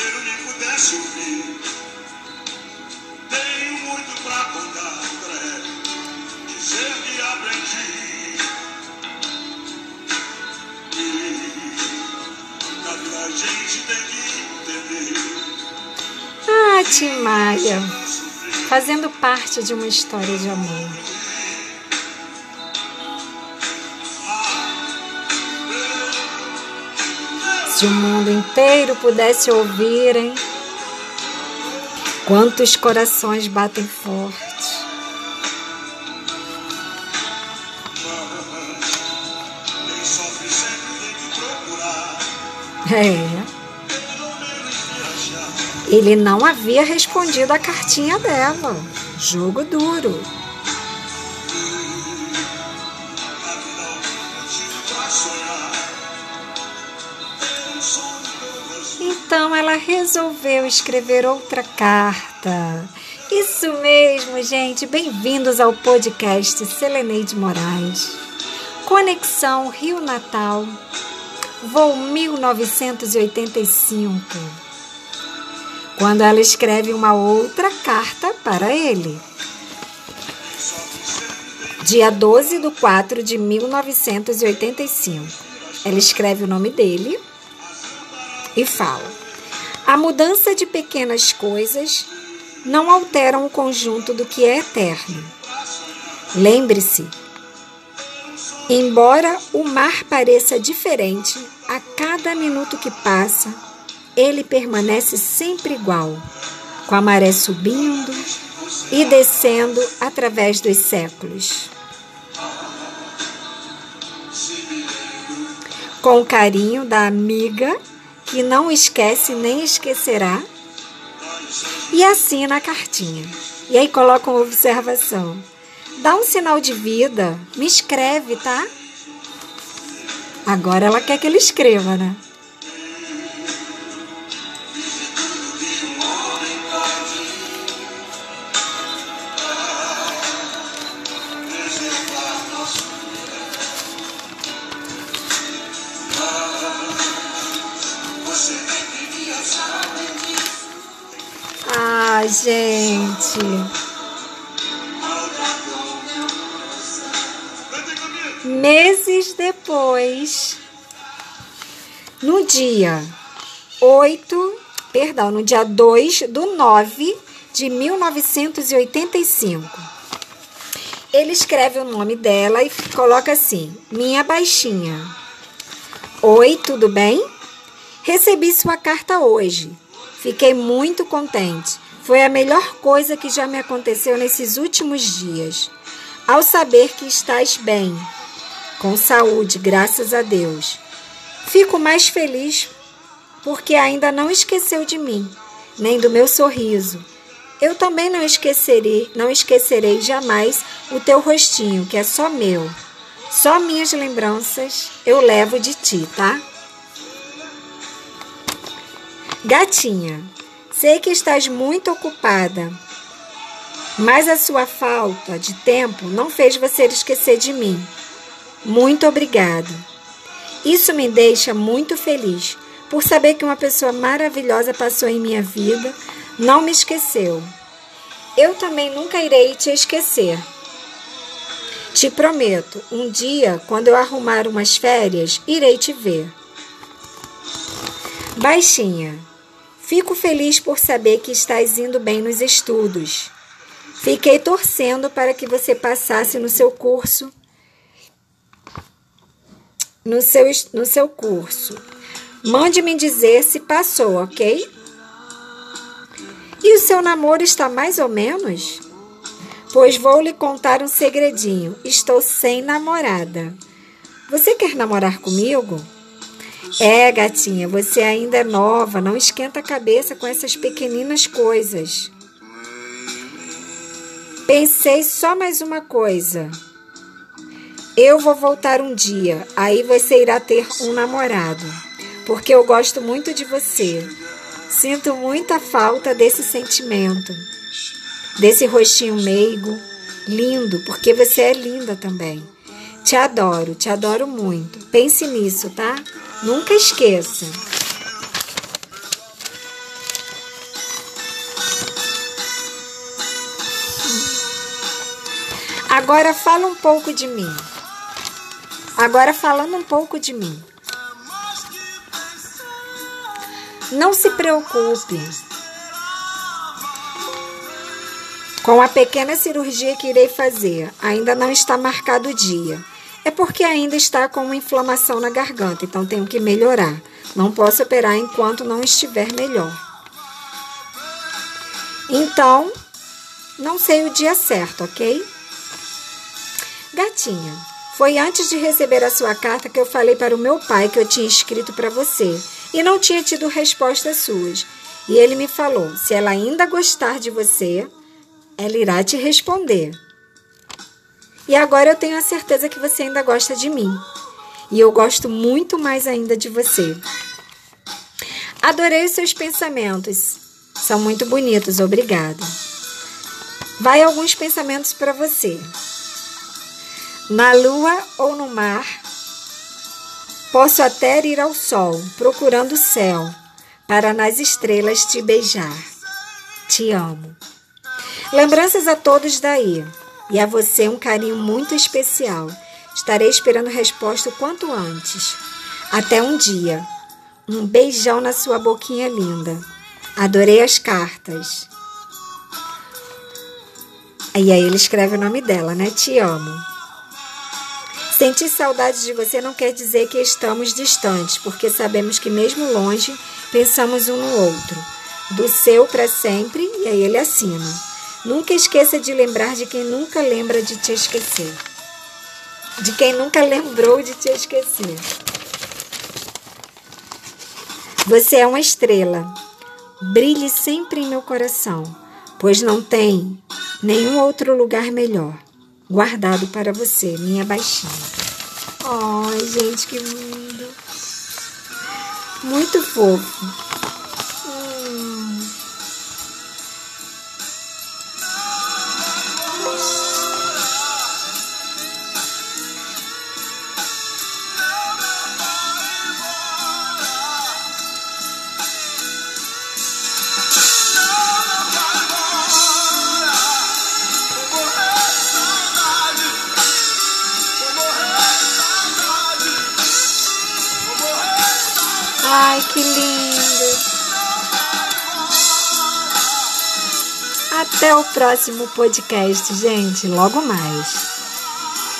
inteiro me pudesse ouvir. Tenho muito pra contar, André. Dizer que aprendi. E na vida a gente tem que entender. Ah, Tim Maia, fazendo parte de uma história de amor. Se o mundo inteiro pudesse ouvir, hein? Quantos corações batem forte. É. Ele não havia respondido a cartinha dela. Jogo duro. Então ela resolveu escrever outra carta. Isso mesmo, gente. Bem-vindos ao podcast Seleneide Moraes. Conexão Rio Natal, voo 1985. Quando ela escreve uma outra carta para ele. Dia 12 de 4 de 1985. Ela escreve o nome dele e fala: A mudança de pequenas coisas não alteram o conjunto do que é eterno. Lembre-se, embora o mar pareça diferente a cada minuto que passa, ele permanece sempre igual, com a maré subindo e descendo através dos séculos. Com o carinho da amiga que não esquece nem esquecerá e assina a cartinha. E aí coloca uma observação. Dá um sinal de vida, me escreve, tá? Agora ela quer que ele escreva, né? Gente. Meses depois, no dia 8, perdão, no dia 2 do 9 de 1985, ele escreve o nome dela e coloca assim: Minha baixinha. Oi, tudo bem? Recebi sua carta hoje. Fiquei muito contente. Foi a melhor coisa que já me aconteceu nesses últimos dias. Ao saber que estás bem, com saúde, graças a Deus. Fico mais feliz porque ainda não esqueceu de mim, nem do meu sorriso. Eu também não esquecerei, não esquecerei jamais o teu rostinho, que é só meu. Só minhas lembranças eu levo de ti, tá? Gatinha, sei que estás muito ocupada, mas a sua falta de tempo não fez você esquecer de mim. Muito obrigado. Isso me deixa muito feliz por saber que uma pessoa maravilhosa passou em minha vida, não me esqueceu. Eu também nunca irei te esquecer. Te prometo, um dia, quando eu arrumar umas férias, irei te ver. Baixinha, fico feliz por saber que estás indo bem nos estudos. Fiquei torcendo para que você passasse no seu curso. No seu, no seu curso. Mande-me dizer se passou, ok? E o seu namoro está mais ou menos? Pois vou lhe contar um segredinho. Estou sem namorada. Você quer namorar comigo? É, gatinha, você ainda é nova, não esquenta a cabeça com essas pequeninas coisas. Pensei só mais uma coisa. Eu vou voltar um dia, aí você irá ter um namorado, porque eu gosto muito de você. Sinto muita falta desse sentimento, desse rostinho meigo, lindo, porque você é linda também. Te adoro, te adoro muito. Pense nisso, tá? Nunca esqueça. Agora fala um pouco de mim. Agora falando um pouco de mim. Não se preocupe com a pequena cirurgia que irei fazer. Ainda não está marcado o dia. É porque ainda está com uma inflamação na garganta, então tenho que melhorar. Não posso operar enquanto não estiver melhor. Então, não sei o dia certo, ok? Gatinha, foi antes de receber a sua carta que eu falei para o meu pai que eu tinha escrito para você e não tinha tido respostas suas. E ele me falou: se ela ainda gostar de você, ela irá te responder. E agora eu tenho a certeza que você ainda gosta de mim. E eu gosto muito mais ainda de você. Adorei os seus pensamentos. São muito bonitos, obrigada. Vai alguns pensamentos para você. Na lua ou no mar, posso até ir ao sol, procurando o céu, para nas estrelas te beijar. Te amo. Lembranças a todos daí, e a você um carinho muito especial. Estarei esperando resposta o quanto antes. Até um dia. Um beijão na sua boquinha linda. Adorei as cartas. E aí ele escreve o nome dela, né? Te amo. Sentir saudade de você não quer dizer que estamos distantes, porque sabemos que mesmo longe, pensamos um no outro. Do seu para sempre, e aí ele assina. Nunca esqueça de lembrar de quem nunca lembra de te esquecer. De quem nunca lembrou de te esquecer. Você é uma estrela. Brilhe sempre em meu coração, pois não tem nenhum outro lugar melhor guardado para você, minha baixinha. Ai, gente, que lindo. Muito fofo. Ai, que lindo! Até o próximo podcast, gente. Logo mais.